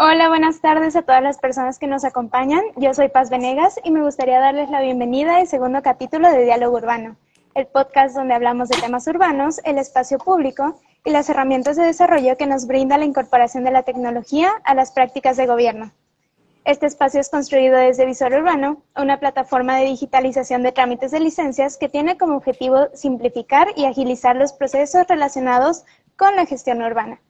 Hola, buenas tardes a todas las personas que nos acompañan. Yo soy Paz Venegas y me gustaría darles la bienvenida al segundo capítulo de Diálogo Urbano, el podcast donde hablamos de temas urbanos, el espacio público y las herramientas de desarrollo que nos brinda la incorporación de la tecnología a las prácticas de gobierno. Este espacio es construido desde Visor Urbano, una plataforma de digitalización de trámites de licencias que tiene como objetivo simplificar y agilizar los procesos relacionados con la gestión urbana.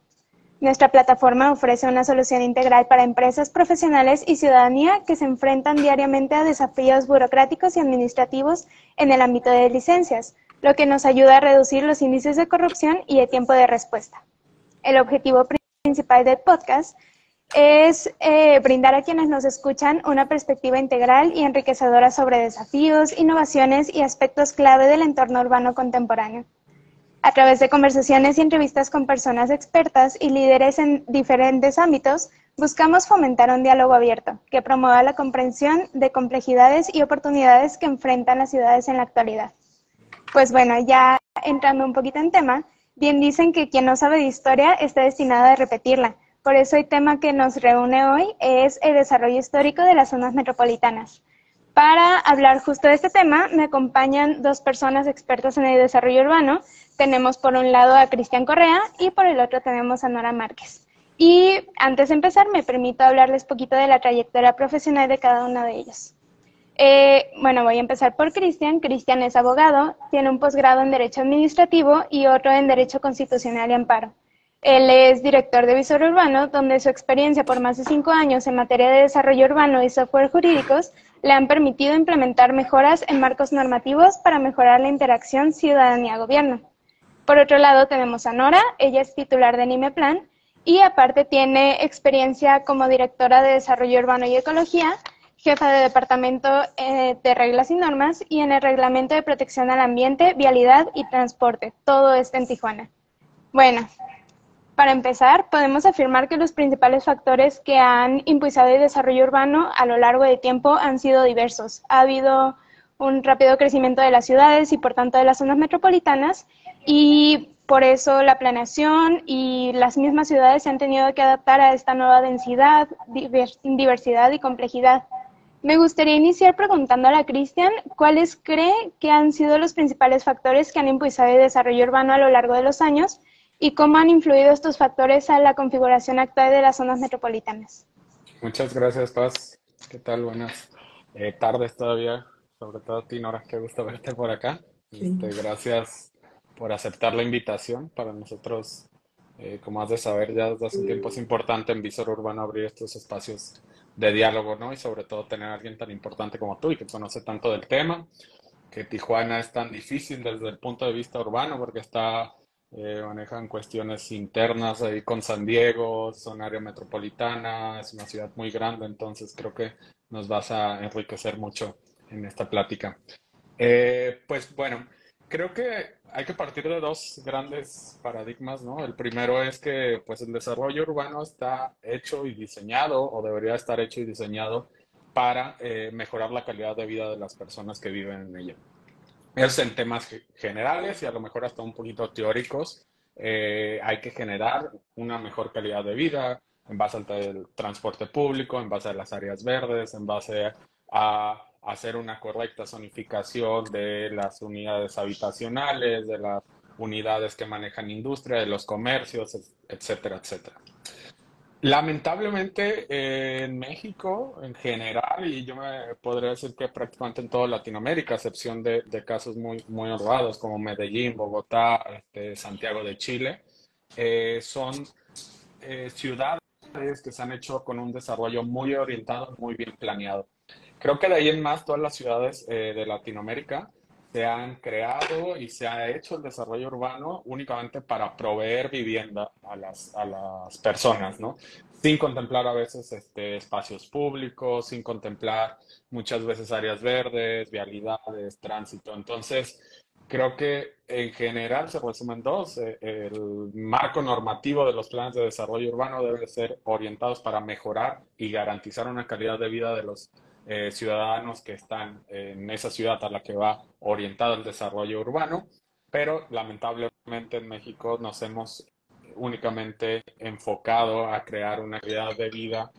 Nuestra plataforma ofrece una solución integral para empresas, profesionales y ciudadanía que se enfrentan diariamente a desafíos burocráticos y administrativos en el ámbito de licencias, lo que nos ayuda a reducir los índices de corrupción y de tiempo de respuesta. El objetivo principal del podcast es eh, brindar a quienes nos escuchan una perspectiva integral y enriquecedora sobre desafíos, innovaciones y aspectos clave del entorno urbano contemporáneo. A través de conversaciones y entrevistas con personas expertas y líderes en diferentes ámbitos, buscamos fomentar un diálogo abierto que promueva la comprensión de complejidades y oportunidades que enfrentan las ciudades en la actualidad. Pues bueno, ya entrando un poquito en tema, bien dicen que quien no sabe de historia está destinado a repetirla. Por eso el tema que nos reúne hoy es el desarrollo histórico de las zonas metropolitanas. Para hablar justo de este tema, me acompañan dos personas expertas en el desarrollo urbano, tenemos por un lado a Cristian Correa y por el otro tenemos a Nora Márquez. Y antes de empezar, me permito hablarles poquito de la trayectoria profesional de cada uno de ellos. Eh, bueno, voy a empezar por Cristian. Cristian es abogado, tiene un posgrado en Derecho Administrativo y otro en Derecho Constitucional y Amparo. Él es director de Visor Urbano, donde su experiencia por más de cinco años en materia de desarrollo urbano y software jurídicos le han permitido implementar mejoras en marcos normativos para mejorar la interacción ciudadanía-gobierno. Por otro lado, tenemos a Nora, ella es titular de Nimeplan y aparte tiene experiencia como directora de Desarrollo Urbano y Ecología, jefa de Departamento eh, de Reglas y Normas y en el Reglamento de Protección al Ambiente, Vialidad y Transporte. Todo esto en Tijuana. Bueno, para empezar, podemos afirmar que los principales factores que han impulsado el desarrollo urbano a lo largo del tiempo han sido diversos. Ha habido un rápido crecimiento de las ciudades y por tanto de las zonas metropolitanas y por eso la planeación y las mismas ciudades se han tenido que adaptar a esta nueva densidad, diversidad y complejidad. Me gustaría iniciar preguntándole a Cristian cuáles cree que han sido los principales factores que han impulsado el desarrollo urbano a lo largo de los años y cómo han influido estos factores a la configuración actual de las zonas metropolitanas. Muchas gracias, Paz. ¿Qué tal? Buenas eh, tardes todavía, sobre todo a ti, Nora. Qué gusto verte por acá. Este, gracias por aceptar la invitación. Para nosotros, eh, como has de saber, ya desde hace un tiempo es importante en Visor Urbano abrir estos espacios de diálogo, ¿no? Y sobre todo tener a alguien tan importante como tú y que conoce tanto del tema, que Tijuana es tan difícil desde el punto de vista urbano porque está, eh, manejan cuestiones internas ahí con San Diego, son área metropolitana, es una ciudad muy grande, entonces creo que nos vas a enriquecer mucho en esta plática. Eh, pues bueno, creo que hay que partir de dos grandes paradigmas, ¿no? El primero es que pues el desarrollo urbano está hecho y diseñado o debería estar hecho y diseñado para eh, mejorar la calidad de vida de las personas que viven en ella. Es en temas generales y a lo mejor hasta un poquito teóricos. Eh, hay que generar una mejor calidad de vida en base al transporte público, en base a las áreas verdes, en base a hacer una correcta zonificación de las unidades habitacionales, de las unidades que manejan industria, de los comercios, etcétera, etcétera. Lamentablemente en México en general, y yo me podría decir que prácticamente en toda Latinoamérica, a excepción de, casos muy, muy honrados como Medellín, Bogotá, este, Santiago de Chile, eh, son eh, ciudades que se han hecho con un desarrollo muy orientado, muy bien planeado. Creo que de ahí en más todas las ciudades eh, de Latinoamérica se han creado y se ha hecho el desarrollo urbano únicamente para proveer vivienda a las, a las personas, ¿no? Sin contemplar a veces este, espacios públicos, sin contemplar muchas veces áreas verdes, vialidades, tránsito. Entonces, creo que en general se resumen dos. Eh, el marco normativo de los planes de desarrollo urbano debe ser orientados para mejorar y garantizar una calidad de vida de los eh, ciudadanos que están en esa ciudad a la que va orientado el desarrollo urbano, pero lamentablemente en México nos hemos únicamente enfocado a crear una calidad de vida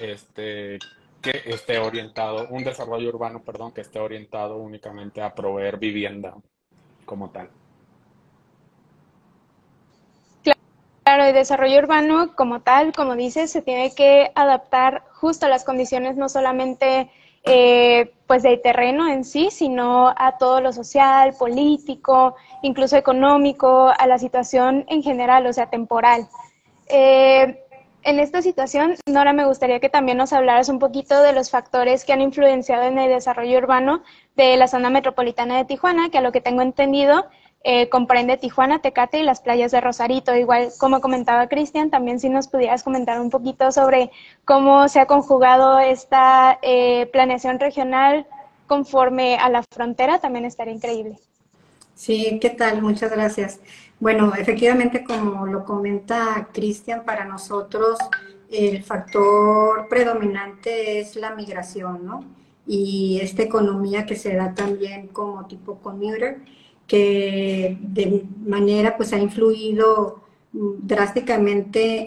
este, que esté orientado, un desarrollo urbano, perdón, que esté orientado únicamente a proveer vivienda como tal. Claro, el desarrollo urbano como tal, como dices, se tiene que adaptar justo a las condiciones no solamente eh, pues del terreno en sí, sino a todo lo social, político, incluso económico, a la situación en general, o sea, temporal. Eh, en esta situación, Nora, me gustaría que también nos hablaras un poquito de los factores que han influenciado en el desarrollo urbano de la zona metropolitana de Tijuana, que a lo que tengo entendido eh, comprende Tijuana, Tecate y las playas de Rosarito. Igual, como comentaba Cristian, también si nos pudieras comentar un poquito sobre cómo se ha conjugado esta eh, planeación regional conforme a la frontera, también estaría increíble. Sí, ¿qué tal? Muchas gracias. Bueno, efectivamente, como lo comenta Cristian, para nosotros el factor predominante es la migración, ¿no? Y esta economía que se da también como tipo commuter, que de manera pues ha influido drásticamente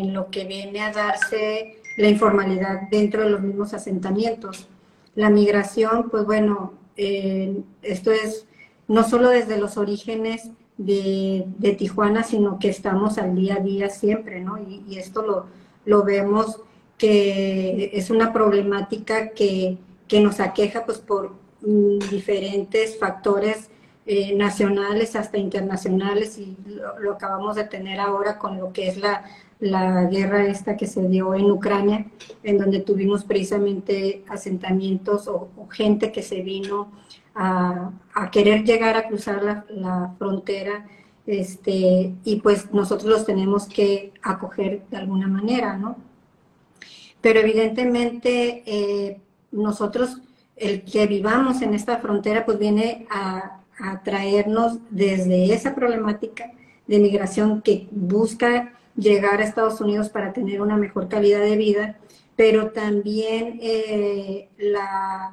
en lo que viene a darse la informalidad dentro de los mismos asentamientos. La migración, pues bueno, eh, esto es no solo desde los orígenes de, Tijuana, sino que estamos al día a día siempre, ¿no? Y, esto lo, lo, vemos que es una problemática que, que nos aqueja pues por mm, diferentes factores eh, nacionales hasta internacionales y lo, acabamos de tener ahora con lo que es la, la guerra esta que se dio en Ucrania, en donde tuvimos precisamente asentamientos o, gente que se vino a, a, querer llegar a cruzar la, la, frontera este, y pues nosotros los tenemos que acoger de alguna manera, ¿no? Pero evidentemente eh, nosotros, el que vivamos en esta frontera, pues viene a, a traernos desde esa problemática de migración que busca llegar a Estados Unidos para tener una mejor calidad de vida, pero también eh, la,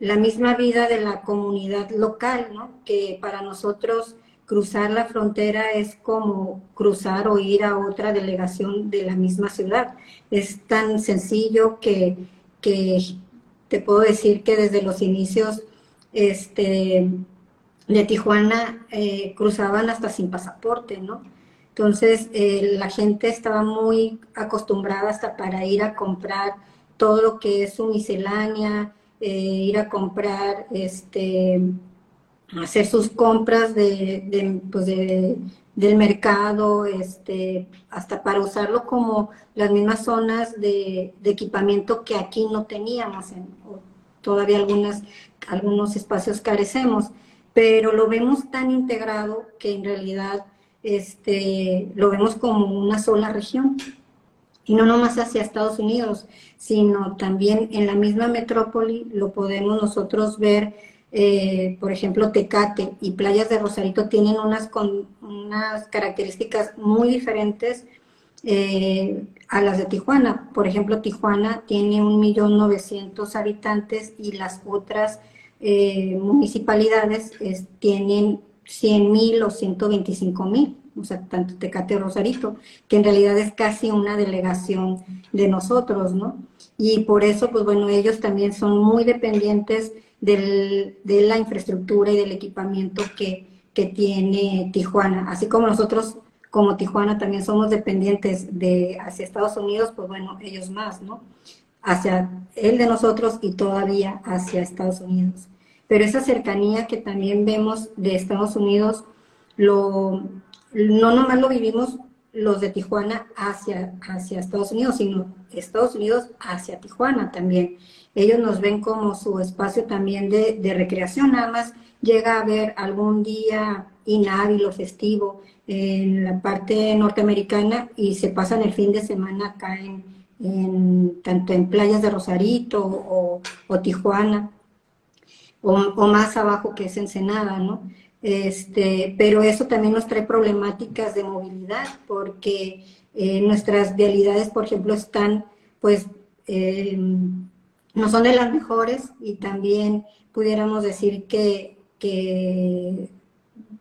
la, misma vida de la comunidad local, ¿no? que para nosotros cruzar la frontera es como cruzar o ir a otra delegación de la misma ciudad. Es tan sencillo que, que te puedo decir que desde los inicios este, de Tijuana eh, cruzaban hasta sin pasaporte, ¿no? Entonces eh, la gente estaba muy acostumbrada hasta para ir a comprar todo lo que es su miscelánea, eh, ir a comprar, este, hacer sus compras de, pues del mercado, este, hasta para usarlo como las mismas zonas de, equipamiento que aquí no teníamos, en, todavía algunas, algunos espacios carecemos pero lo vemos tan integrado que en realidad este, lo vemos como una sola región. Y no nomás hacia Estados Unidos, sino también en la misma metrópoli lo podemos nosotros ver, eh, por ejemplo, Tecate y Playas de Rosarito tienen unas, con, unas características muy diferentes eh, a las de Tijuana. Por ejemplo, Tijuana tiene un millón novecientos habitantes y las otras eh, municipalidades tienen 100 mil o 125 mil, o sea, tanto Tecate Rosarito, que en realidad es casi una delegación de nosotros, ¿no? Y por eso, pues bueno, ellos también son muy dependientes de la infraestructura y del equipamiento que, que tiene Tijuana, así como nosotros como Tijuana también somos dependientes de hacia Estados Unidos, pues bueno, ellos más, ¿no? Hacia el de nosotros y todavía hacia Estados Unidos pero esa cercanía que también vemos de Estados Unidos, lo, no nomás lo vivimos los de Tijuana hacia, hacia Estados Unidos, sino Estados Unidos hacia Tijuana también. Ellos nos ven como su espacio también de, de recreación, nada más llega a haber algún día inhábil o festivo en la parte norteamericana y se pasan el fin de semana acá en, tanto en playas de Rosarito o, Tijuana o, más abajo que es Ensenada, ¿no? Este, pero eso también nos trae problemáticas de movilidad porque eh, nuestras vialidades, por ejemplo, están, pues, eh, no son de las mejores y también pudiéramos decir que,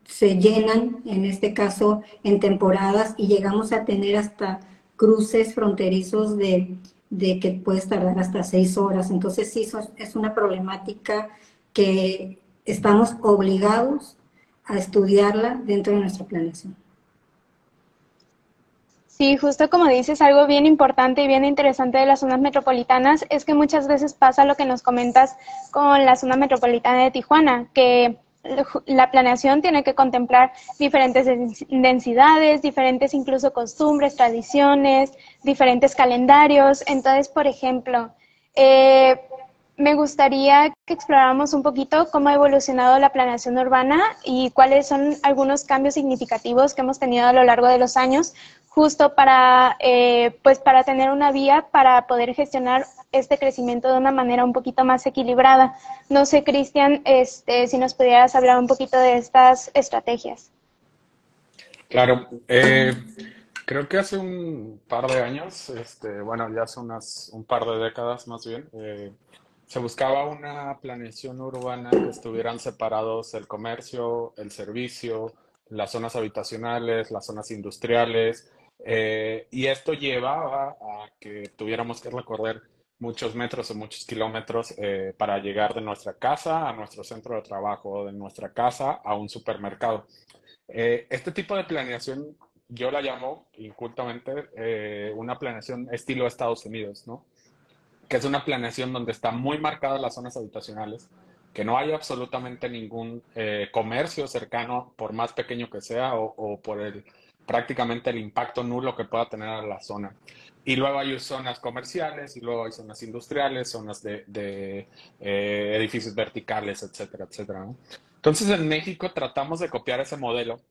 se llenan, en este caso en temporadas, y llegamos a tener hasta cruces fronterizos de, de que puedes tardar hasta seis horas. Entonces sí, es una problemática que estamos obligados a estudiarla dentro de nuestra planeación. Sí, justo como dices, algo bien importante y bien interesante de las zonas metropolitanas es que muchas veces pasa lo que nos comentas con la zona metropolitana de Tijuana, que la planeación tiene que contemplar diferentes densidades, diferentes incluso costumbres, tradiciones, diferentes calendarios. Entonces, por ejemplo, eh, me gustaría que exploráramos un poquito cómo ha evolucionado la planeación urbana y cuáles son algunos cambios significativos que hemos tenido a lo largo de los años, justo para, eh, pues para tener una vía para poder gestionar este crecimiento de una manera un poquito más equilibrada. No sé, Cristian, este, si nos pudieras hablar un poquito de estas estrategias. Claro, eh, creo que hace un par de años, este, bueno, ya hace unas, un par de décadas más bien, eh, se buscaba una planeación urbana que estuvieran separados el comercio, el servicio, las zonas habitacionales, las zonas industriales, eh, y esto llevaba a que tuviéramos que recorrer muchos metros o muchos kilómetros eh, para llegar de nuestra casa a nuestro centro de trabajo, de nuestra casa a un supermercado. Eh, este tipo de planeación yo la llamo incultamente una planeación estilo Estados Unidos, ¿no? que es una planeación donde están muy marcadas las zonas habitacionales, que no hay absolutamente ningún eh, comercio cercano, por más pequeño que sea, o, por el prácticamente el impacto nulo que pueda tener a la zona. Y luego hay zonas comerciales, y luego hay zonas industriales, zonas de, eh, edificios verticales, etcétera, etcétera. Entonces en México tratamos de copiar ese modelo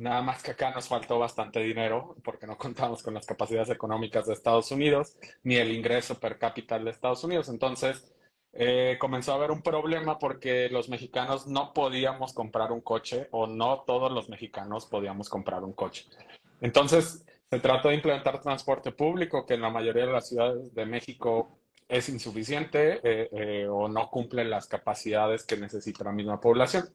Nada más que acá nos faltó bastante dinero porque no contamos con las capacidades económicas de Estados Unidos ni el ingreso per cápita de Estados Unidos. Entonces eh, comenzó a haber un problema porque los mexicanos no podíamos comprar un coche o no todos los mexicanos podíamos comprar un coche. Entonces se trató de implementar transporte público que en la mayoría de las ciudades de México es insuficiente eh, eh, o no cumple las capacidades que necesita la misma población.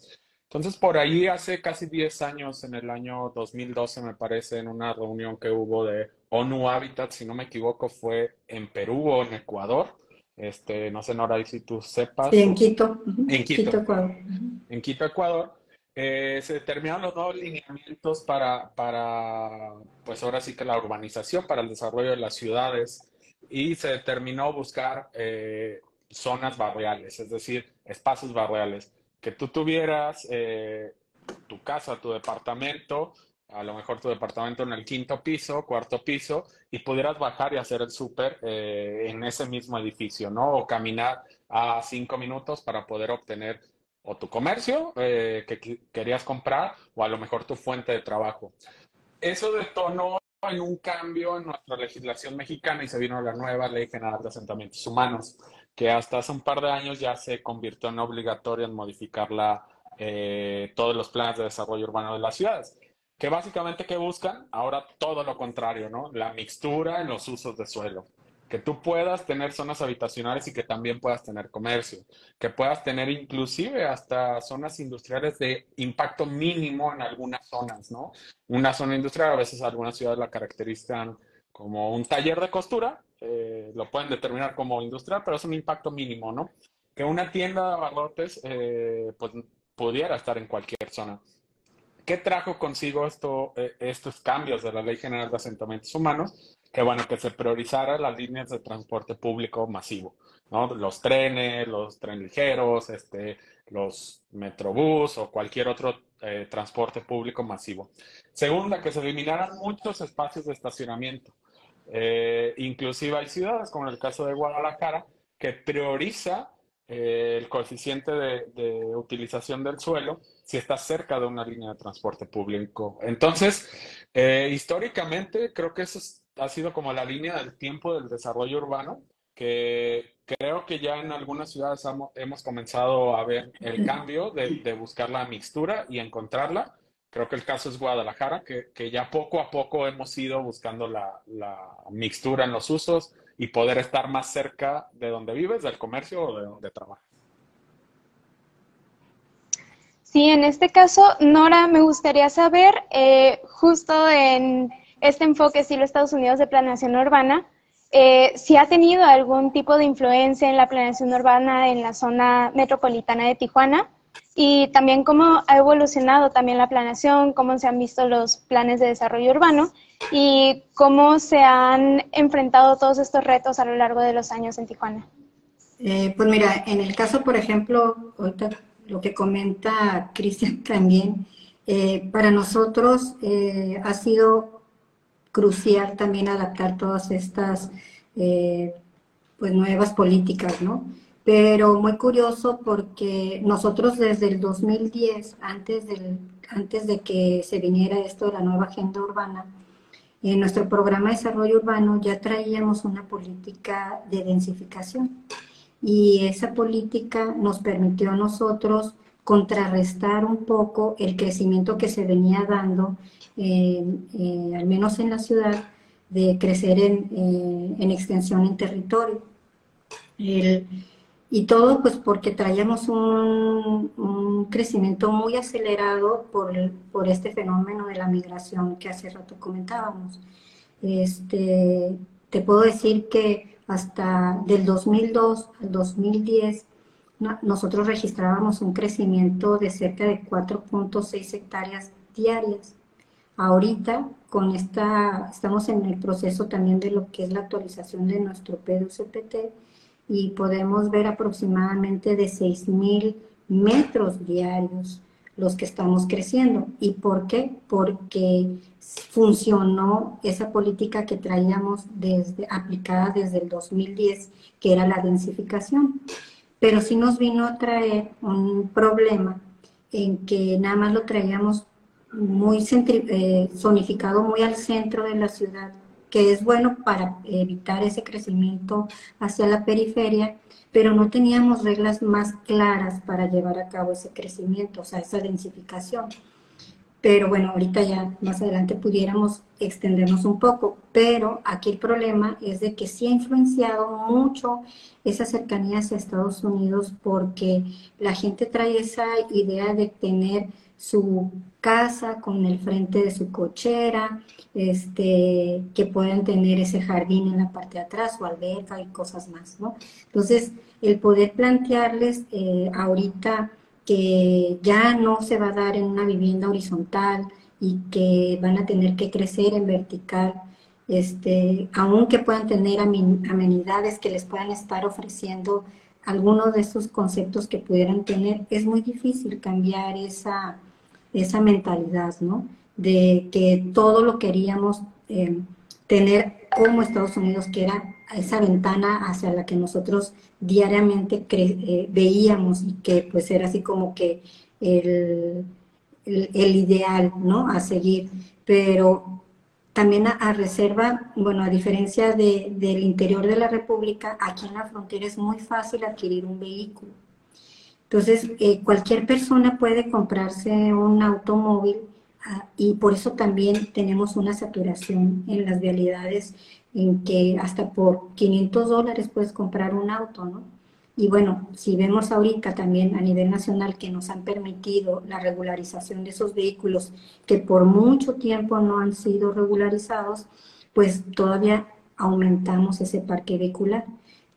Entonces, por ahí hace casi 10 años, en el año 2012, me parece, en una reunión que hubo de ONU Habitat, si no me equivoco, fue en Perú o en Ecuador. Este, no sé, Nora, si tú sepas. Sí, en Quito. En Quito. Ecuador. En Quito, Ecuador. Eh, se determinaron los nuevos lineamientos para, para, pues ahora sí que la urbanización, para el desarrollo de las ciudades, y se determinó buscar eh, zonas barriales, es decir, espacios barriales que tú tuvieras eh, tu casa, tu departamento, a lo mejor tu departamento en el quinto piso, cuarto piso, y pudieras bajar y hacer el súper eh, en ese mismo edificio, ¿no? O caminar a cinco minutos para poder obtener o tu comercio eh, que querías comprar o a lo mejor tu fuente de trabajo. Eso detonó en un cambio en nuestra legislación mexicana y se vino la nueva Ley General de Asentamientos Humanos que hasta hace un par de años ya se convirtió en obligatorio en modificarla eh, todos los planes de desarrollo urbano de las ciudades. Que básicamente que buscan ahora todo lo contrario, ¿no? La mixtura en los usos de suelo. Que tú puedas tener zonas habitacionales y que también puedas tener comercio. Que puedas tener inclusive hasta zonas industriales de impacto mínimo en algunas zonas, ¿no? Una zona industrial, a veces algunas ciudades la caracterizan como un taller de costura, eh, lo pueden determinar como industrial, pero es un impacto mínimo, ¿no? Que una tienda de abarrotes eh, pues, pudiera estar en cualquier zona. ¿Qué trajo consigo eh, estos cambios de la Ley General de Asentamientos Humanos? Que bueno, que se priorizara las líneas de transporte público masivo, ¿no? Los trenes, los trenes ligeros, este, los metrobús o cualquier otro transporte público masivo. Segunda, que se eliminaran muchos espacios de estacionamiento. Eh, inclusive hay ciudades, como en el caso de Guadalajara, que prioriza eh, el coeficiente de, utilización del suelo si está cerca de una línea de transporte público. Entonces, eh, históricamente creo que eso ha sido como la línea del tiempo del desarrollo urbano, que creo que ya en algunas ciudades hemos comenzado a ver el cambio de buscar la mixtura y encontrarla Creo que el caso es Guadalajara, que, que ya poco a poco hemos ido buscando la, la, mixtura en los usos y poder estar más cerca de donde vives, del comercio o de donde trabajas. Sí, en este caso, Nora, me gustaría saber, eh, justo en este enfoque estilo Estados Unidos de planeación urbana, eh, si ha tenido algún tipo de influencia en la planeación urbana en la zona metropolitana de Tijuana y también cómo ha evolucionado también la planeación, cómo se han visto los planes de desarrollo urbano y cómo se han enfrentado todos estos retos a lo largo de los años en Tijuana. Eh, pues mira, en el caso, por ejemplo, ahorita lo que comenta Cristian también, eh, para nosotros eh, ha sido crucial también adaptar todas estas pues nuevas políticas, ¿no? Pero muy curioso porque nosotros desde el 2010, antes, del, antes de que se viniera esto de la nueva agenda urbana, en nuestro programa de desarrollo urbano ya traíamos una política de densificación y esa política nos permitió a nosotros contrarrestar un poco el crecimiento que se venía dando, eh, al menos en la ciudad, de crecer en, eh, en extensión en territorio. Y todo pues porque traíamos un, un crecimiento muy acelerado por, por, este fenómeno de la migración que hace rato comentábamos. Este, te puedo decir que hasta del 2002 al 2010 nosotros registrábamos un crecimiento de cerca de 4.6 hectáreas diarias. Ahorita con esta, estamos en el proceso también de lo que es la actualización de nuestro PDUCPT y podemos ver aproximadamente de 6.000 metros diarios los que estamos creciendo. ¿Y por qué? Porque funcionó esa política que traíamos desde, aplicada desde el 2010, que era la densificación. Pero sí nos vino a traer un problema en que nada más lo traíamos muy eh, zonificado, muy al centro de la ciudad que es bueno para evitar ese crecimiento hacia la periferia, pero no teníamos reglas más claras para llevar a cabo ese crecimiento, o sea, esa densificación. Pero bueno, ahorita ya más adelante pudiéramos extendernos un poco, pero aquí el problema es de que sí ha influenciado mucho esa cercanía hacia Estados Unidos porque la gente trae esa idea de tener su casa con el frente de su cochera, este, que puedan tener ese jardín en la parte de atrás o alberca y cosas más, ¿no? Entonces, el poder plantearles eh, ahorita que ya no se va a dar en una vivienda horizontal y que van a tener que crecer en vertical, este, aunque puedan tener amenidades que les puedan estar ofreciendo algunos de esos conceptos que pudieran tener, es muy difícil cambiar esa, esa mentalidad, ¿no? De que todo lo queríamos eh, tener como Estados Unidos, que era esa ventana hacia la que nosotros diariamente eh, veíamos y que pues era así como que el, el, ideal, ¿no? A seguir. Pero también a, reserva, bueno, a diferencia de, del interior de la República, aquí en la frontera es muy fácil adquirir un vehículo. Entonces, eh, cualquier persona puede comprarse un automóvil ah, y por eso también tenemos una saturación en las vialidades en que hasta por 500 dólares puedes comprar un auto, ¿no? Y bueno, si vemos ahorita también a nivel nacional que nos han permitido la regularización de esos vehículos que por mucho tiempo no han sido regularizados, pues todavía aumentamos ese parque vehicular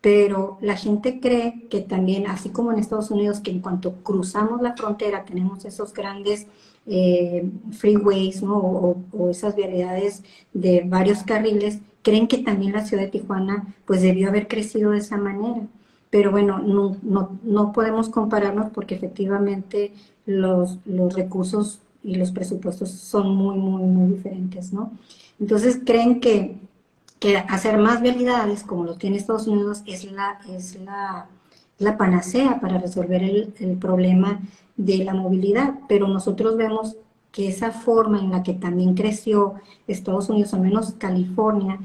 pero la gente cree que también, así como en Estados Unidos, que en cuanto cruzamos la frontera tenemos esos grandes eh, freeways ¿no? o, esas vialidades de varios carriles, creen que también la ciudad de Tijuana pues debió haber crecido de esa manera. Pero bueno, no, no, no podemos compararnos porque efectivamente los, los recursos y los presupuestos son muy, muy, muy diferentes, ¿no? Entonces creen que que hacer más vialidades, como lo tiene Estados Unidos, es la, es la, la panacea para resolver el, el, problema de la movilidad. Pero nosotros vemos que esa forma en la que también creció Estados Unidos, al menos California,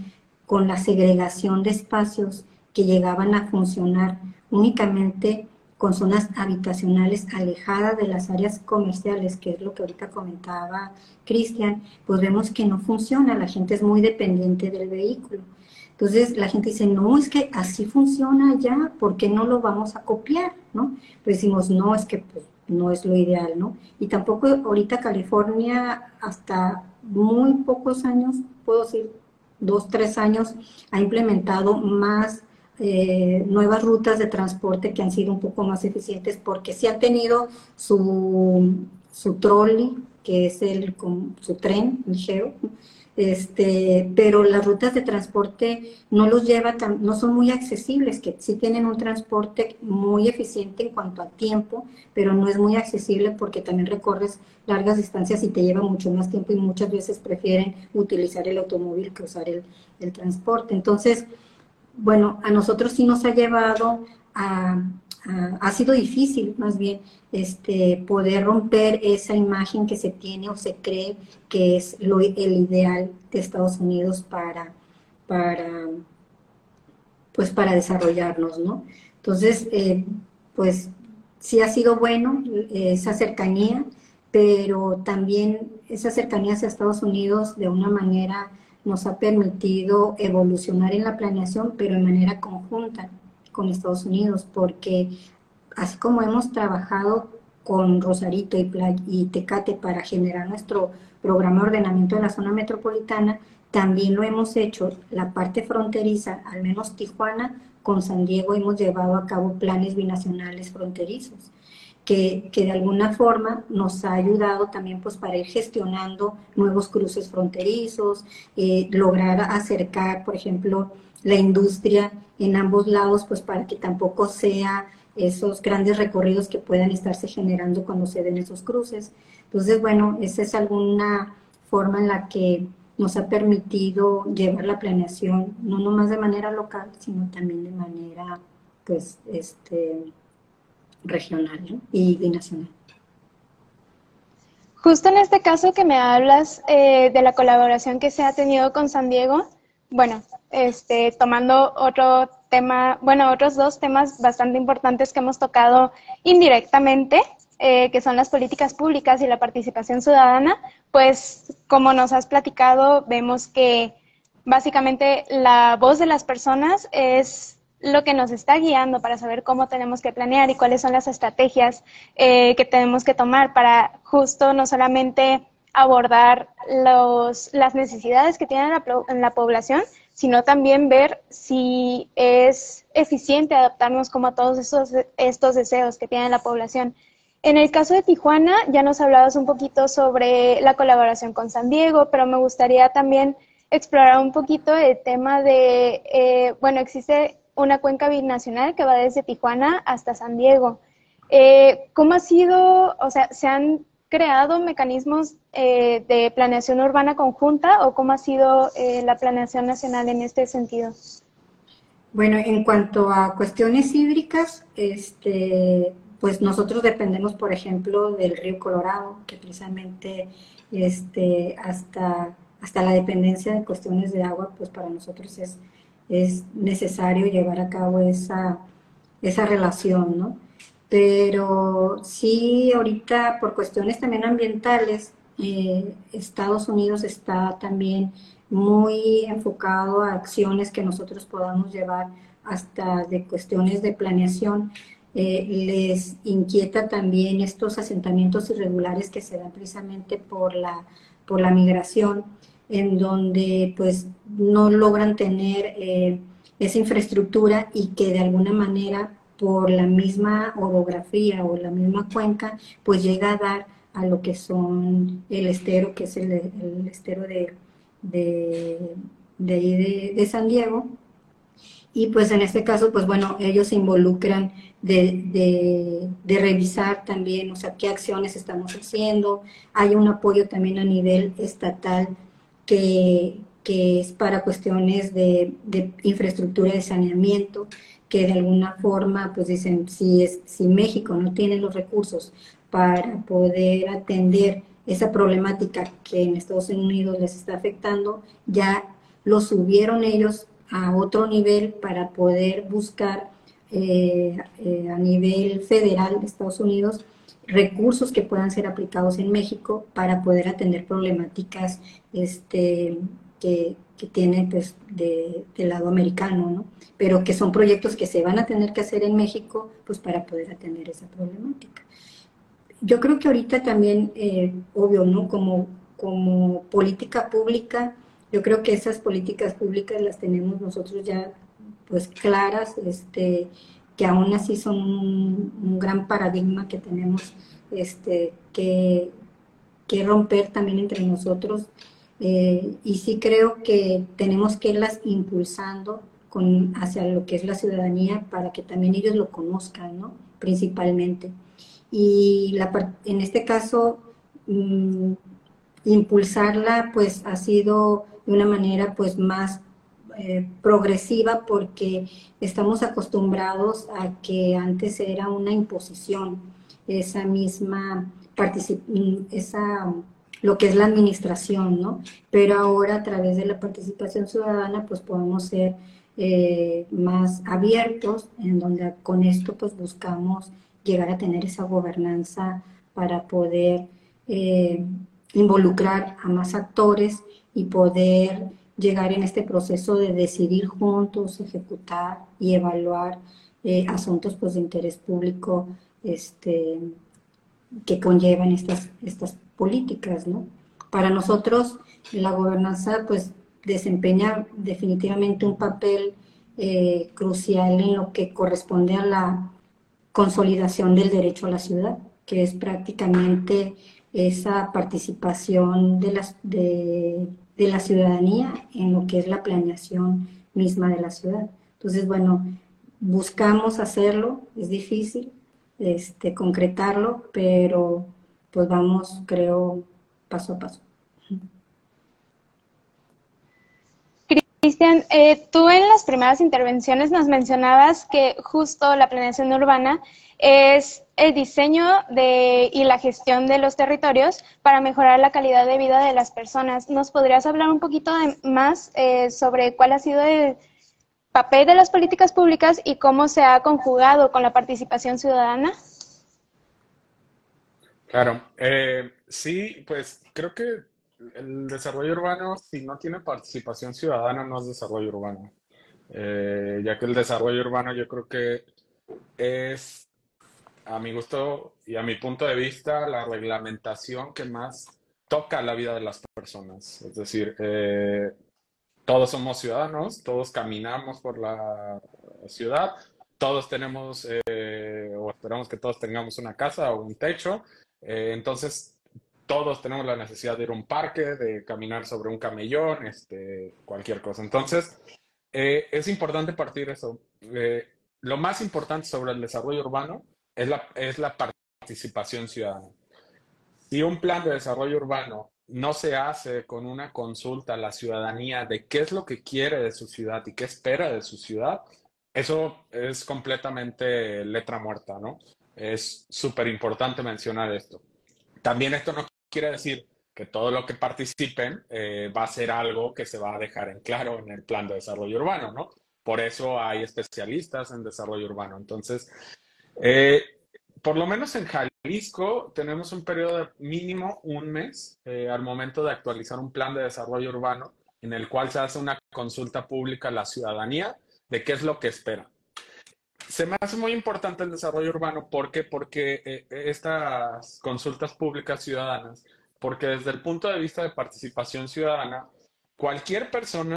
con la segregación de espacios que llegaban a funcionar únicamente con zonas habitacionales alejadas de las áreas comerciales, que es lo que ahorita comentaba Cristian, pues vemos que no funciona, la gente es muy dependiente del vehículo. Entonces la gente dice, no, es que así funciona ya, ¿por qué no lo vamos a copiar? ¿no? Pues decimos, no, es que pues, no es lo ideal, ¿no? Y tampoco ahorita California, hasta muy pocos años, puedo decir dos, tres años, ha implementado más eh, nuevas rutas de transporte que han sido un poco más eficientes porque sí han tenido su, su trolley, que es el, su tren ligero, este, pero las rutas de transporte no los lleva no son muy accesibles, que sí tienen un transporte muy eficiente en cuanto a tiempo, pero no es muy accesible porque también recorres largas distancias y te lleva mucho más tiempo y muchas veces prefieren utilizar el automóvil que usar el, el transporte. Entonces, bueno, a nosotros sí nos ha llevado a, ha sido difícil más bien este, poder romper esa imagen que se tiene o se cree que es lo, el ideal de Estados Unidos para, para, pues para desarrollarnos, ¿no? Entonces, eh, pues sí ha sido bueno esa cercanía, pero también esa cercanía hacia Estados Unidos de una manera nos ha permitido evolucionar en la planeación, pero de manera conjunta con Estados Unidos, porque así como hemos trabajado con Rosarito y, y Tecate para generar nuestro programa de ordenamiento de la zona metropolitana, también lo hemos hecho la parte fronteriza, al menos Tijuana, con San Diego hemos llevado a cabo planes binacionales fronterizos que, de alguna forma nos ha ayudado también pues para ir gestionando nuevos cruces fronterizos, eh, lograr acercar, por ejemplo, la industria en ambos lados, pues para que tampoco sea esos grandes recorridos que puedan estarse generando cuando se den esos cruces. Entonces, bueno, esa es alguna forma en la que nos ha permitido llevar la planeación, no nomás de manera local, sino también de manera, pues, este, regional y binacional. Justo en este caso que me hablas eh, de la colaboración que se ha tenido con San Diego, bueno, este, tomando otro tema, bueno, otros dos temas bastante importantes que hemos tocado indirectamente, eh, que son las políticas públicas y la participación ciudadana, pues como nos has platicado, vemos que básicamente la voz de las personas es lo que nos está guiando para saber cómo tenemos que planear y cuáles son las estrategias eh, que tenemos que tomar para justo no solamente abordar los, las necesidades que tiene la, la población, sino también ver si es eficiente adaptarnos como a todos esos, estos deseos que tiene la población. En el caso de Tijuana, ya nos hablabas un poquito sobre la colaboración con San Diego, pero me gustaría también explorar un poquito el tema de, eh, bueno, existe una cuenca binacional que va desde Tijuana hasta San Diego. Eh, ¿Cómo ha sido, o sea, se han creado mecanismos eh, de planeación urbana conjunta o cómo ha sido eh, la planeación nacional en este sentido? Bueno, en cuanto a cuestiones hídricas, este, pues nosotros dependemos, por ejemplo, del río Colorado, que precisamente este, hasta, hasta la dependencia de cuestiones de agua, pues para nosotros es es necesario llevar a cabo esa, esa relación, ¿no? Pero sí, ahorita por cuestiones también ambientales, eh, Estados Unidos está también muy enfocado a acciones que nosotros podamos llevar hasta de cuestiones de planeación. Eh, les inquieta también estos asentamientos irregulares que se dan precisamente por la, por la migración en donde pues no logran tener eh, esa infraestructura y que de alguna manera por la misma orografía o la misma cuenca pues llega a dar a lo que son el estero, que es el, estero de, de, de, San Diego. Y pues en este caso, pues bueno, ellos se involucran de, de, revisar también, o sea, qué acciones estamos haciendo. Hay un apoyo también a nivel estatal que, es para cuestiones de, infraestructura de saneamiento, que de alguna forma, pues dicen, si, es, si México no tiene los recursos para poder atender esa problemática que en Estados Unidos les está afectando, ya lo subieron ellos a otro nivel para poder buscar eh, eh, a nivel federal de Estados Unidos recursos que puedan ser aplicados en México para poder atender problemáticas este, que, que tiene pues, de, del lado americano, ¿no? pero que son proyectos que se van a tener que hacer en México pues, para poder atender esa problemática. yo creo que ahorita también, eh, obvio, ¿no? Como, como política pública, yo creo que esas políticas públicas las tenemos nosotros ya pues claras, este, que aún así son un, gran paradigma que tenemos este, que, que romper también entre nosotros. Eh, y sí creo que tenemos que irlas impulsando con, hacia lo que es la ciudadanía para que también ellos lo conozcan, ¿no? Principalmente. Y la, en este caso, mm, impulsarla pues ha sido de una manera pues más eh, progresiva porque estamos acostumbrados a que antes era una imposición esa misma esa lo que es la administración, ¿no? Pero ahora a través de la participación ciudadana pues podemos ser eh, más abiertos en donde con esto pues buscamos llegar a tener esa gobernanza para poder eh, involucrar a más actores y poder llegar en este proceso de decidir juntos, ejecutar y evaluar eh, asuntos pues, de interés público este, que conllevan estas, estas políticas. ¿no? Para nosotros la gobernanza pues, desempeña definitivamente un papel eh, crucial en lo que corresponde a la consolidación del derecho a la ciudad, que es prácticamente esa participación de las, de, de la ciudadanía en lo que es la planeación misma de la ciudad. Entonces, bueno, buscamos hacerlo, es difícil este, concretarlo, pero pues vamos, creo, paso a paso. Cristian, eh, tú en las primeras intervenciones nos mencionabas que justo la planeación urbana es el diseño de, y la gestión de los territorios para mejorar la calidad de vida de las personas. ¿Nos podrías hablar un poquito más eh, sobre cuál ha sido el papel de las políticas públicas y cómo se ha conjugado con la participación ciudadana? Claro, eh, sí, pues creo que el desarrollo urbano, si no tiene participación ciudadana, no es desarrollo urbano. Eh, ya que el desarrollo urbano yo creo que es a mi gusto y a mi punto de vista, la reglamentación que más toca la vida de las personas. Es decir, eh, todos somos ciudadanos, todos caminamos por la ciudad, todos tenemos, eh, o esperamos que todos tengamos una casa o un techo. Eh, entonces, todos tenemos la necesidad de ir a un parque, de caminar sobre un camellón, este, cualquier cosa. Entonces, es importante partir eso. lo más importante sobre el desarrollo urbano es la, es la participación ciudadana. Si un plan de desarrollo urbano no se hace con una consulta a la ciudadanía de qué es lo que quiere de su ciudad y qué espera de su ciudad, eso es completamente letra muerta, ¿no? Es súper importante mencionar esto. También esto no quiere decir que todo lo que participen eh, va a ser algo que se va a dejar en claro en el plan de desarrollo urbano, ¿no? Por eso hay especialistas en desarrollo urbano. Entonces, eh, por lo menos en Jalisco tenemos un periodo de mínimo un mes eh, al momento de actualizar un plan de desarrollo urbano en el cual se hace una consulta pública a la ciudadanía de qué es lo que espera. Se me hace muy importante el desarrollo urbano. ¿Por? Porque eh, estas consultas públicas ciudadanas, porque desde el punto de vista de participación ciudadana, cualquier persona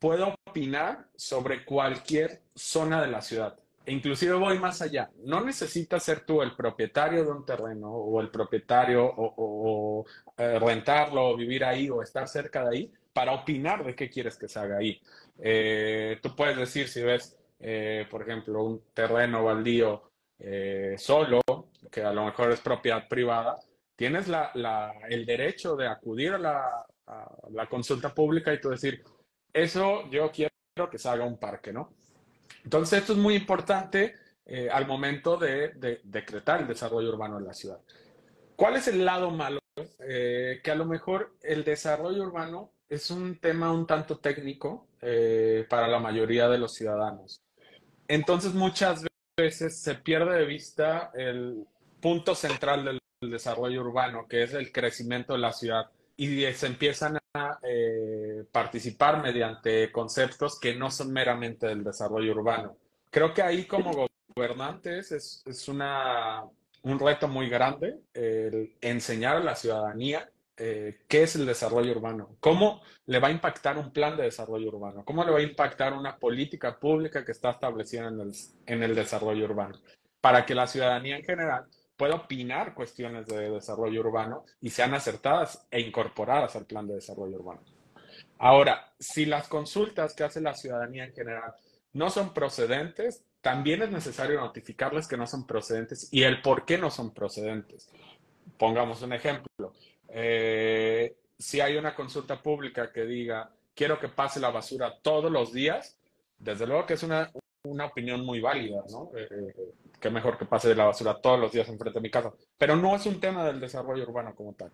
puede opinar sobre cualquier zona de la ciudad. Inclusive voy más allá. No necesitas ser tú el propietario de un terreno o el propietario o, eh, rentarlo o vivir ahí o estar cerca de ahí para opinar de qué quieres que se haga ahí. Eh, tú puedes decir si ves, eh, por ejemplo, un terreno baldío solo, que a lo mejor es propiedad privada, tienes el derecho de acudir a la, a la consulta pública y tú decir, eso yo quiero que se haga un parque, ¿no? Entonces, esto es muy importante eh, al momento de, decretar el desarrollo urbano en la ciudad. ¿Cuál es el lado malo? Eh, que a lo mejor el desarrollo urbano es un tema un tanto técnico eh, para la mayoría de los ciudadanos. Entonces, muchas veces se pierde de vista el punto central del desarrollo urbano, que es el crecimiento de la ciudad y se empiezan a participar mediante conceptos que no son meramente del desarrollo urbano. Creo que ahí como gobernantes es, es una un reto muy grande el enseñar a la ciudadanía eh, qué es el desarrollo urbano, cómo le va a impactar un plan de desarrollo urbano, cómo le va a impactar una política pública que está establecida en el, en el desarrollo urbano, para que la ciudadanía en general pueda opinar cuestiones de desarrollo urbano y sean acertadas e incorporadas al plan de desarrollo urbano. Ahora, si las consultas que hace la ciudadanía en general no son procedentes, también es necesario notificarles que no son procedentes y el por qué no son procedentes. Pongamos un ejemplo. Eh, si hay una consulta pública que diga, quiero que pase la basura todos los días, desde luego que es una, una opinión muy válida, ¿no? Eh, eh, que mejor que pase la basura todos los días enfrente de mi casa. Pero no es un tema del desarrollo urbano como tal.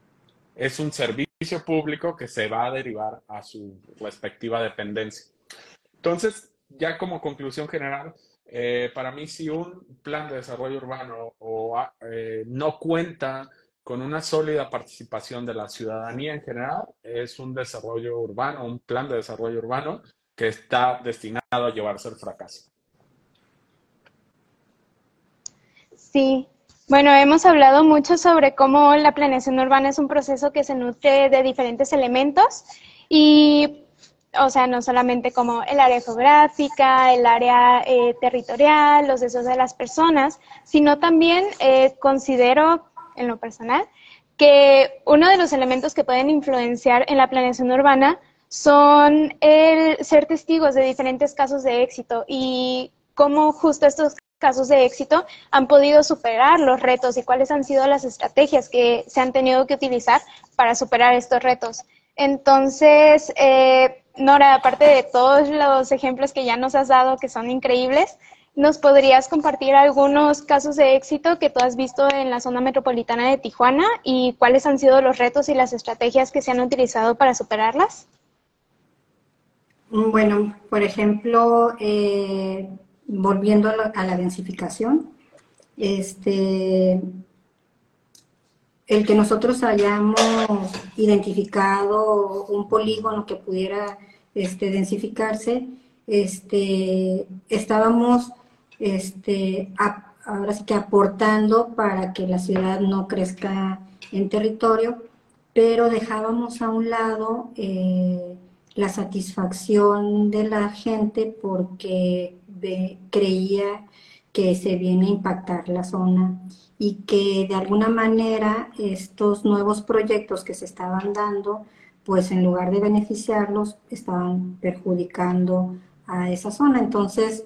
Es un servicio público que se va a derivar a su respectiva dependencia. Entonces, ya como conclusión general, para mí si un plan de desarrollo urbano o, no cuenta con una sólida participación de la ciudadanía en general, es un desarrollo urbano, un plan de desarrollo urbano que está destinado a llevarse al fracaso. Sí, bueno, hemos hablado mucho sobre cómo la planeación urbana es un proceso que se nutre de diferentes elementos y, o sea, no solamente como el área geográfica, el área eh, territorial, los deseos de las personas, sino también eh, considero en lo personal, que uno de los elementos que pueden influenciar en la planeación urbana son el ser testigos de diferentes casos de éxito y cómo justo estos casos de éxito han podido superar los retos y cuáles han sido las estrategias que se han tenido que utilizar para superar estos retos. Entonces, eh, Nora, aparte de todos los ejemplos que ya nos has dado, que son increíbles, ¿Nos podrías compartir algunos casos de éxito que tú has visto en la zona metropolitana de Tijuana y cuáles han sido los retos y las estrategias que se han utilizado para superarlas? Bueno, por ejemplo, eh, volviendo a la, densificación, este, el que nosotros hayamos identificado un polígono que pudiera este, densificarse, este, estábamos este, ahora sí que aportando para que la ciudad no crezca en territorio, pero dejábamos a un lado eh, la satisfacción de la gente porque creía que se viene a impactar la zona y que de alguna manera estos nuevos proyectos que se estaban dando, pues en lugar de beneficiarlos, estaban perjudicando a esa zona. Entonces,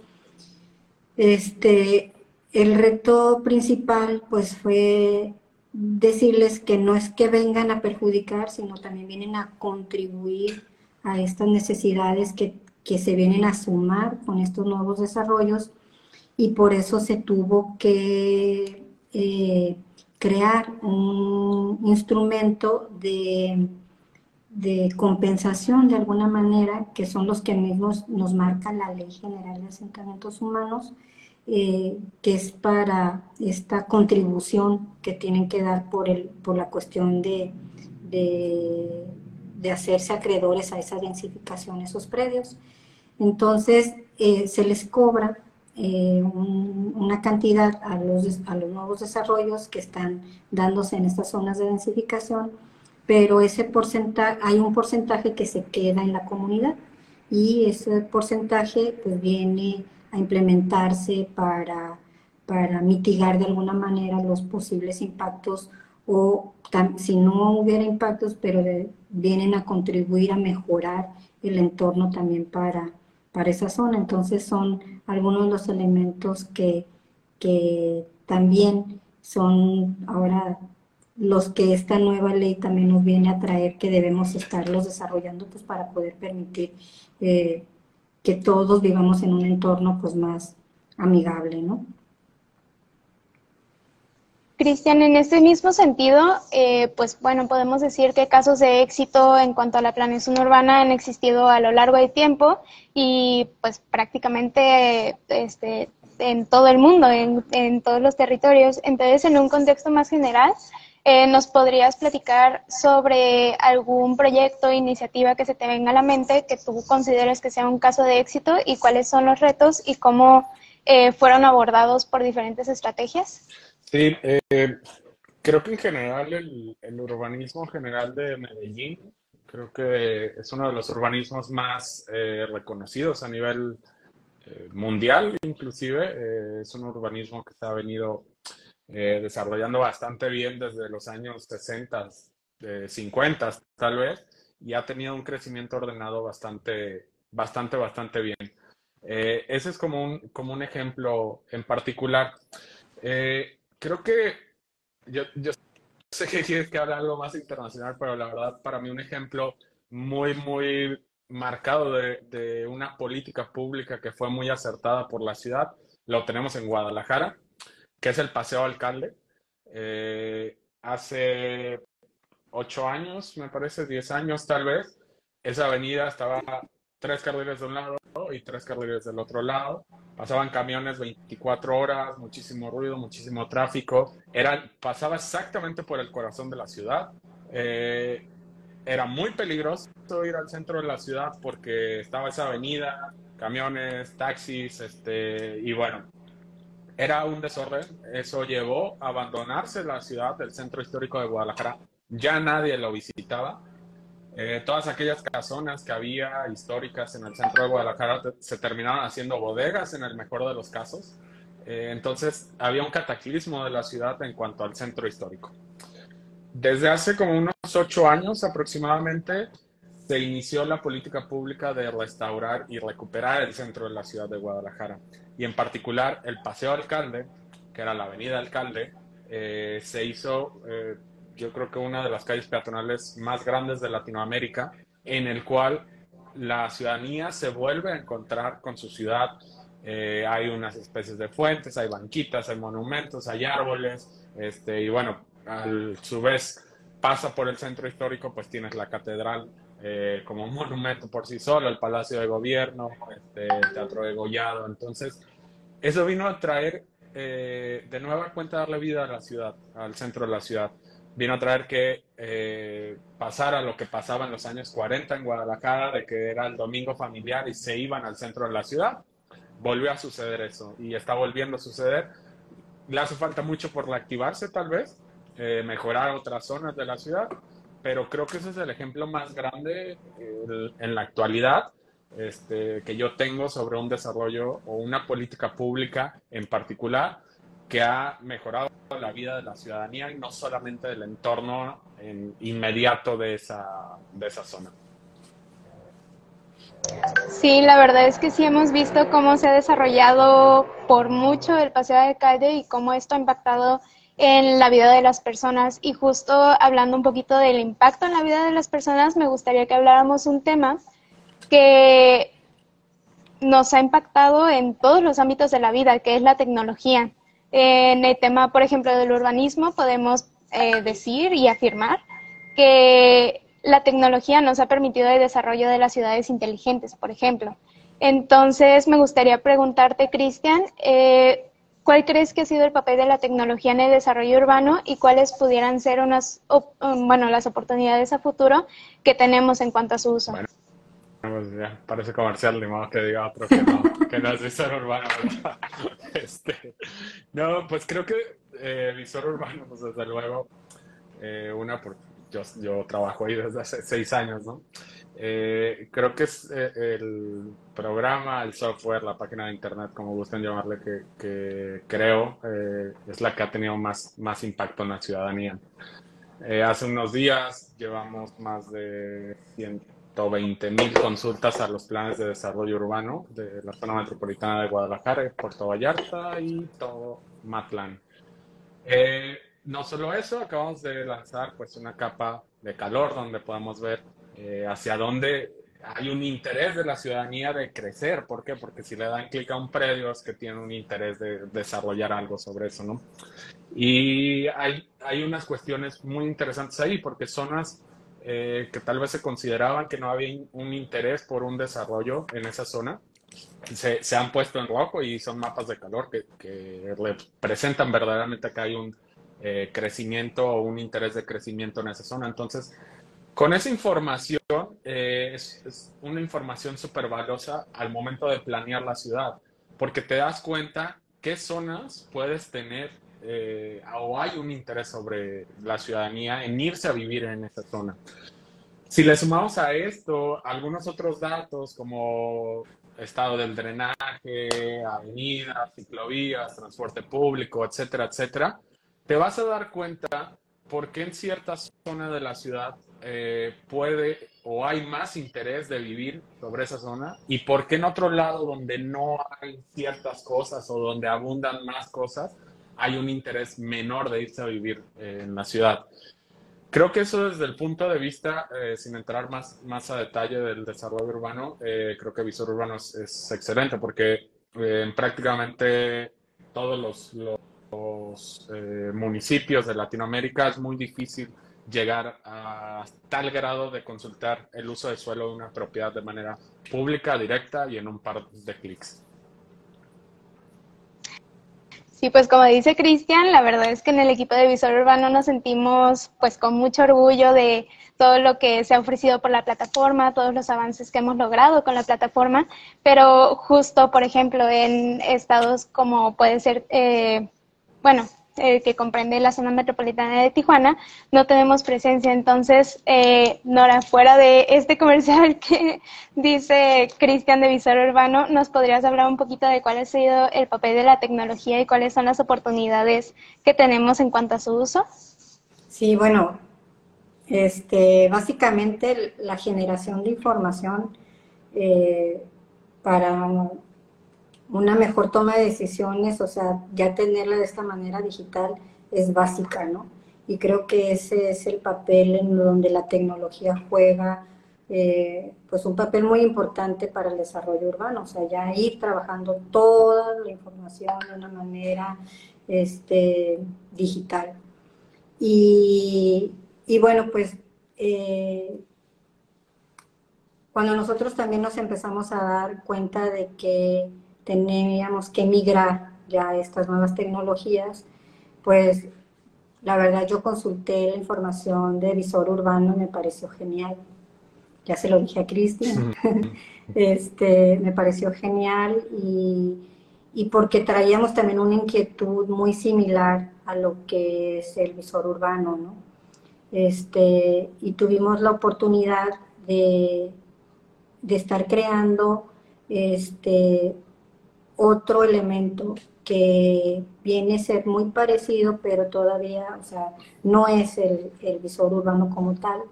este, el reto principal pues fue decirles que no es que vengan a perjudicar, sino también vienen a contribuir a estas necesidades que, se vienen a sumar con estos nuevos desarrollos y por eso se tuvo que eh, crear un instrumento de, de, compensación de alguna manera, que son los que mismos nos marca la Ley General de Asentamientos Humanos, eh, que es para esta contribución que tienen que dar por, el, por la cuestión de, de, hacerse acreedores a esa densificación, esos predios. Entonces, eh, se les cobra eh, una cantidad a los, a los nuevos desarrollos que están dándose en estas zonas de densificación, pero ese porcentaje, hay un porcentaje que se queda en la comunidad y ese porcentaje pues viene a implementarse para, para mitigar de alguna manera los posibles impactos o si no hubiera impactos, pero vienen a contribuir a mejorar el entorno también para, para esa zona. Entonces son algunos de los elementos que, que también son ahora los que esta nueva ley también nos viene a traer que debemos estarlos desarrollando pues para poder permitir eh, que todos vivamos en un entorno pues más amigable, ¿no? Cristian, en este mismo sentido, eh, pues bueno, podemos decir que casos de éxito en cuanto a la planeación urbana han existido a lo largo del tiempo y pues prácticamente este, en todo el mundo, en, en todos los territorios. Entonces, en un contexto más general, eh, ¿Nos podrías platicar sobre algún proyecto iniciativa que se te venga a la mente que tú consideres que sea un caso de éxito y cuáles son los retos y cómo eh, fueron abordados por diferentes estrategias? Sí, eh, creo que en general el, el, urbanismo general de Medellín, creo que es uno de los urbanismos más eh, reconocidos a nivel eh, mundial, inclusive. es un urbanismo que se ha venido desarrollando bastante bien desde los años 60, 50 tal vez, y ha tenido un crecimiento ordenado bastante, bastante, bastante bien. ese es como un, como un ejemplo en particular. Creo que yo, sé que quieres que hable algo más internacional, pero la verdad para mí un ejemplo muy, muy marcado de, de, una política pública que fue muy acertada por la ciudad, lo tenemos en Guadalajara, que es el Paseo Alcalde. Eh, hace ocho años, me parece, diez años tal vez, esa avenida estaba tres carriles de un lado y tres carriles del otro lado. Pasaban camiones 24 horas, muchísimo ruido, muchísimo tráfico. Era, pasaba exactamente por el corazón de la ciudad. Eh, era muy peligroso ir al centro de la ciudad porque estaba esa avenida, camiones, taxis, este, y bueno, era un desorden. Eso llevó a abandonarse la ciudad, el centro histórico de Guadalajara. Ya nadie lo visitaba eh, todas aquellas casonas que había históricas en el centro de Guadalajara se terminaron haciendo bodegas en el mejor de los casos. Eh, entonces había un cataclismo de la ciudad en cuanto al centro histórico. Desde hace como unos ocho años aproximadamente se inició la política pública de restaurar y recuperar el centro de la ciudad de Guadalajara. Y en particular el Paseo Alcalde, que era la Avenida Alcalde, eh, se hizo yo creo que una de las calles peatonales más grandes de Latinoamérica, en el cual la ciudadanía se vuelve a encontrar con su ciudad. Eh, hay unas especies de fuentes, hay banquitas, hay monumentos, hay árboles, este, y bueno, a su vez pasa por el centro histórico, pues tienes la catedral eh, como un monumento por sí solo, el Palacio de Gobierno, este, el Teatro de Gollado. Entonces, eso vino a traer eh, de nueva cuenta darle vida a la ciudad, al centro de la ciudad vino a traer que eh, pasara lo que pasaba en los años 40 en Guadalajara, de que era el domingo familiar y se iban al centro de la ciudad. Volvió a suceder eso y está volviendo a suceder. Le hace falta mucho por reactivarse tal vez, eh, mejorar otras zonas de la ciudad, pero creo que ese es el ejemplo más grande eh, en la actualidad este, que yo tengo sobre un desarrollo o una política pública en particular que ha mejorado la vida de la ciudadanía y no solamente del entorno inmediato de esa, de esa zona. Sí, la verdad es que sí hemos visto cómo se ha desarrollado por mucho el paseo de alcalde y cómo esto ha impactado en la vida de las personas. Y justo hablando un poquito del impacto en la vida de las personas, me gustaría que habláramos un tema que nos ha impactado en todos los ámbitos de la vida, que es la tecnología. En el tema, por ejemplo, del urbanismo, podemos eh, decir y afirmar que la tecnología nos ha permitido el desarrollo de las ciudades inteligentes, por ejemplo. Entonces, me gustaría preguntarte, Cristian, eh, ¿cuál crees que ha sido el papel de la tecnología en el desarrollo urbano y cuáles pudieran ser unas, bueno, las oportunidades a futuro que tenemos en cuanto a su uso? Parece comercial, de modo que diga otro que no, que no es visor urbano. Este, no, pues creo que eh, visor urbano, pues desde luego, eh, una, porque yo, yo trabajo ahí desde hace seis años, ¿no? Eh, creo que es eh, el programa, el software, la página de internet, como gusten llamarle, que, que creo eh, es la que ha tenido más, más impacto en la ciudadanía. hace unos días llevamos más de 100 20 mil consultas a los planes de desarrollo urbano de la zona metropolitana de Guadalajara, Puerto Vallarta y todo Matlán. Eh, no solo eso, acabamos de lanzar pues una capa de calor donde podemos ver eh, hacia dónde hay un interés de la ciudadanía de crecer. ¿Por qué? Porque si le dan clic a un predio es que tiene un interés de desarrollar algo sobre eso, ¿no? Y hay, hay unas cuestiones muy interesantes ahí porque zonas eh, que tal vez se consideraban que no había un interés por un desarrollo en esa zona, se, se han puesto en rojo y son mapas de calor que, que representan verdaderamente que hay un eh, crecimiento o un interés de crecimiento en esa zona. Entonces, con esa información, eh, es, es, una información súper valiosa al momento de planear la ciudad, porque te das cuenta qué zonas puedes tener eh, o hay un interés sobre la ciudadanía en irse a vivir en esa zona. Si le sumamos a esto algunos otros datos como estado del drenaje, avenidas, ciclovías, transporte público, etcétera, etcétera, te vas a dar cuenta por qué en ciertas zonas de la ciudad eh, puede o hay más interés de vivir sobre esa zona y por qué en otro lado donde no hay ciertas cosas o donde abundan más cosas hay un interés menor de irse a vivir eh, en la ciudad. Creo que eso desde el punto de vista, eh, sin entrar más, más a detalle del desarrollo urbano, creo que Visor Urbano es, excelente porque en prácticamente todos los, los municipios de Latinoamérica es muy difícil llegar a tal grado de consultar el uso de suelo de una propiedad de manera pública, directa y en un par de clics. Sí, pues como dice Cristian, la verdad es que en el equipo de Visor Urbano nos sentimos pues con mucho orgullo de todo lo que se ha ofrecido por la plataforma, todos los avances que hemos logrado con la plataforma, pero justo, por ejemplo, en estados como puede ser, eh, bueno, eh, que comprende la zona metropolitana de Tijuana, no tenemos presencia. Entonces, eh, Nora, fuera de este comercial que dice Cristian de Visor Urbano, ¿nos podrías hablar un poquito de cuál ha sido el papel de la tecnología y cuáles son las oportunidades que tenemos en cuanto a su uso? Sí, bueno, este, básicamente la generación de información eh, para una mejor toma de decisiones, o sea, ya tenerla de esta manera digital es básica, ¿no? Y creo que ese es el papel en donde la tecnología juega, eh, pues un papel muy importante para el desarrollo urbano, o sea, ya ir trabajando toda la información de una manera este, digital. Y, bueno, pues eh, cuando nosotros también nos empezamos a dar cuenta de que teníamos que migrar ya a estas nuevas tecnologías, pues la verdad yo consulté la información de visor urbano me pareció genial. Ya se lo dije a Cristian. este, me pareció genial y, y, porque traíamos también una inquietud muy similar a lo que es el visor urbano, ¿no? Este, y tuvimos la oportunidad de, de estar creando este, otro elemento que viene a ser muy parecido, pero todavía, o sea, no es el, visor urbano como tal.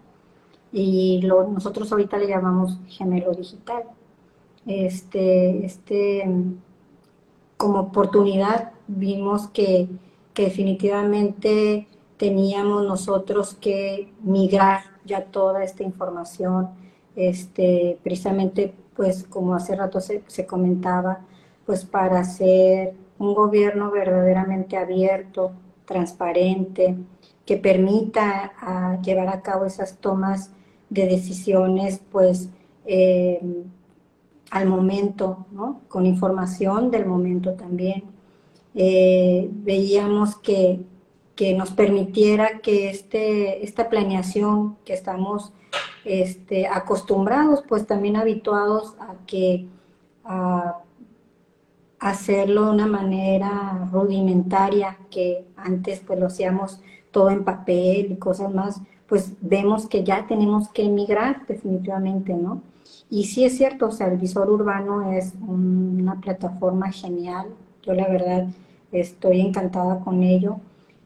Y lo, nosotros ahorita le llamamos gemelo digital. Este, este, como oportunidad vimos que, que definitivamente teníamos nosotros que migrar ya toda esta información, este, precisamente, pues como hace rato se, se comentaba, pues para ser un gobierno verdaderamente abierto, transparente, que permita ah, llevar a cabo esas tomas de decisiones, pues eh, al momento, ¿no? con información del momento también. Eh, veíamos que, que, nos permitiera que este, esta planeación que estamos este, acostumbrados, pues también habituados a que hacerlo de una manera rudimentaria, que antes pues lo hacíamos todo en papel y cosas más, pues vemos que ya tenemos que emigrar definitivamente, ¿no? Y sí es cierto, o sea, el visor urbano es una plataforma genial, yo la verdad estoy encantada con ello,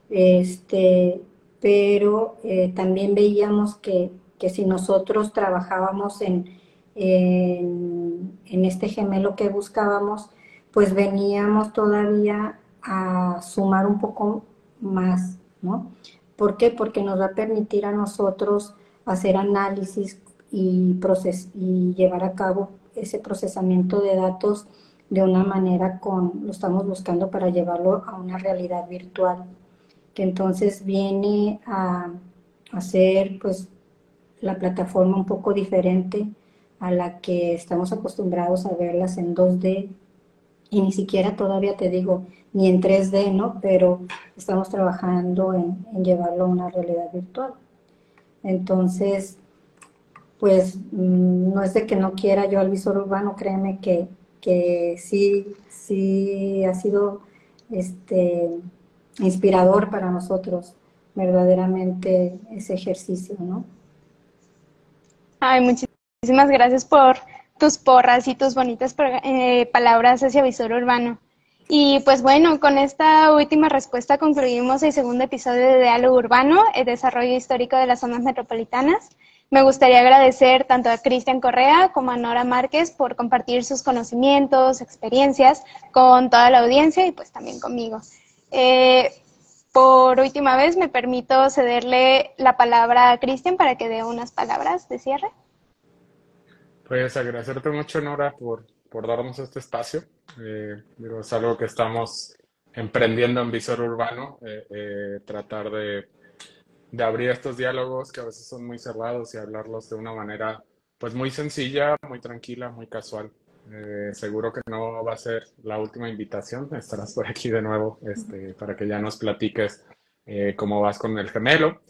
este, pero eh, también veíamos que, que, si nosotros trabajábamos en, en, en este gemelo que buscábamos, pues veníamos todavía a sumar un poco más, ¿no? ¿Por qué? Porque nos va a permitir a nosotros hacer análisis y, y llevar a cabo ese procesamiento de datos de una manera con, lo estamos buscando para llevarlo a una realidad virtual, que entonces viene a hacer pues la plataforma un poco diferente a la que estamos acostumbrados a verlas en 2D y ni siquiera todavía te digo ni en 3D, ¿no? Pero estamos trabajando en, llevarlo a una realidad virtual. Entonces, pues mm, no es de que no quiera yo al visor urbano, créeme que, que sí, sí ha sido este, inspirador para nosotros verdaderamente ese ejercicio, ¿no? Ay, muchísimas gracias por tus porras y tus bonitas eh, palabras hacia Visor Urbano. Y pues bueno, con esta última respuesta concluimos el segundo episodio de Diálogo Urbano, el desarrollo histórico de las zonas metropolitanas. Me gustaría agradecer tanto a Cristian Correa como a Nora Márquez por compartir sus conocimientos, experiencias con toda la audiencia y pues también conmigo. Eh, por última vez me permito cederle la palabra a Cristian para que dé unas palabras de cierre. Pues agradecerte mucho, Nora, por, por darnos este espacio. Eh, es algo que estamos emprendiendo en Visor Urbano, eh, eh, tratar de, de, abrir estos diálogos que a veces son muy cerrados y hablarlos de una manera pues muy sencilla, muy tranquila, muy casual. Eh, seguro que no va a ser la última invitación, estarás por aquí de nuevo este, para que ya nos platiques cómo vas con el gemelo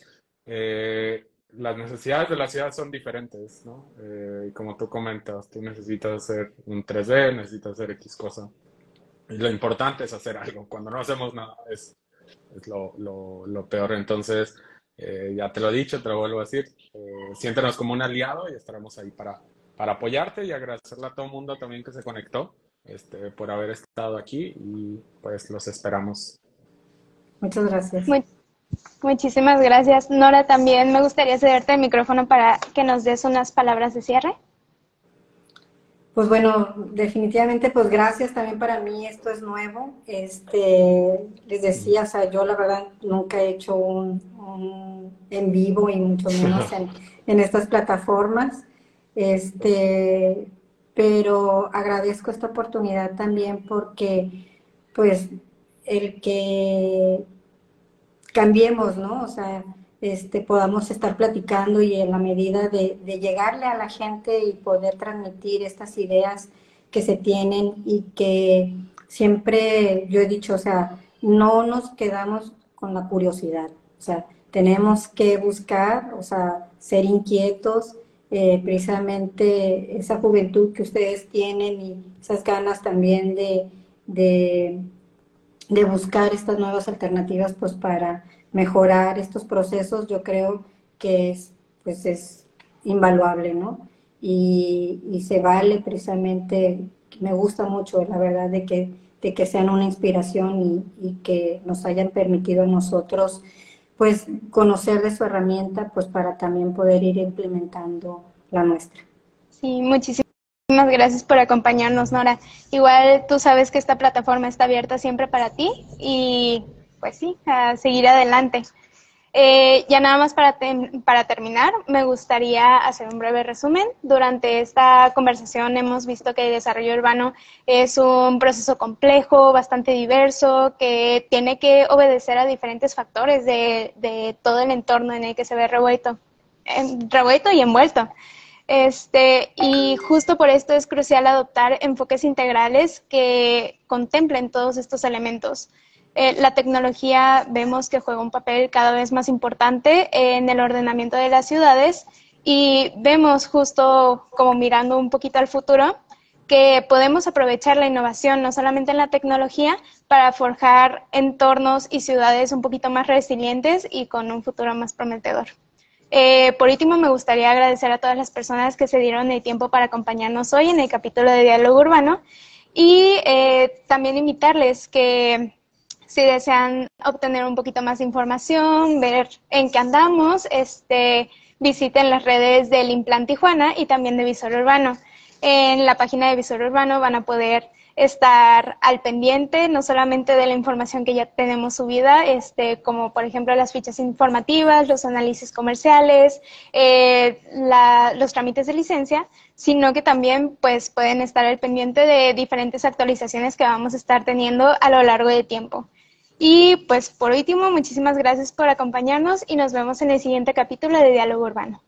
las necesidades de la ciudad son diferentes, ¿no? Eh, y como tú comentas, tú necesitas hacer un 3D, necesitas hacer X cosa. Y lo importante es hacer algo. Cuando no hacemos nada es, es lo, lo, lo, peor. Entonces, eh, ya te lo he dicho, te lo vuelvo a decir, eh, siéntenos como un aliado y estaremos ahí para, para apoyarte y agradecerle a todo el mundo también que se conectó este, por haber estado aquí y pues los esperamos. Muchas gracias. Muchísimas gracias. Nora, también me gustaría cederte el micrófono para que nos des unas palabras de cierre. Pues bueno, definitivamente, pues gracias también para mí, esto es nuevo. Este, les decía, o sea, yo la verdad nunca he hecho un, en vivo y mucho menos en, en, estas plataformas. Este, pero agradezco esta oportunidad también porque, pues, el que cambiemos, ¿no? O sea, este, podamos estar platicando y en la medida de, llegarle a la gente y poder transmitir estas ideas que se tienen y que siempre yo he dicho, o sea, no nos quedamos con la curiosidad, o sea, tenemos que buscar, o sea, ser inquietos, eh, precisamente esa juventud que ustedes tienen y esas ganas también de, de de buscar estas nuevas alternativas pues para mejorar estos procesos, yo creo que es, pues es invaluable, ¿no? Y, y se vale precisamente, me gusta mucho la verdad de que, de que sean una inspiración y, y que nos hayan permitido a nosotros pues conocer de su herramienta pues para también poder ir implementando la nuestra. Sí, muchísimas Muchísimas gracias por acompañarnos, Nora. Igual tú sabes que esta plataforma está abierta siempre para ti y pues sí, a seguir adelante. Eh, ya nada más para, para terminar, me gustaría hacer un breve resumen. Durante esta conversación hemos visto que el desarrollo urbano es un proceso complejo, bastante diverso, que tiene que obedecer a diferentes factores de, de todo el entorno en el que se ve revuelto, revuelto y envuelto. Este, y justo por esto es crucial adoptar enfoques integrales que contemplen todos estos elementos. Eh, la tecnología vemos que juega un papel cada vez más importante en el ordenamiento de las ciudades y vemos justo como mirando un poquito al futuro que podemos aprovechar la innovación no solamente en la tecnología para forjar entornos y ciudades un poquito más resilientes y con un futuro más prometedor. Eh, por último, me gustaría agradecer a todas las personas que se dieron el tiempo para acompañarnos hoy en el capítulo de Diálogo Urbano y eh, también invitarles que si desean obtener un poquito más de información, ver en qué andamos, este, visiten las redes del Implant Tijuana y también de Visor Urbano. En la página de Visor Urbano van a poder estar al pendiente, no solamente de la información que ya tenemos subida, este, como por ejemplo las fichas informativas, los análisis comerciales, eh, los trámites de licencia, sino que también pues pueden estar al pendiente de diferentes actualizaciones que vamos a estar teniendo a lo largo del tiempo. Y pues por último, muchísimas gracias por acompañarnos y nos vemos en el siguiente capítulo de Diálogo Urbano.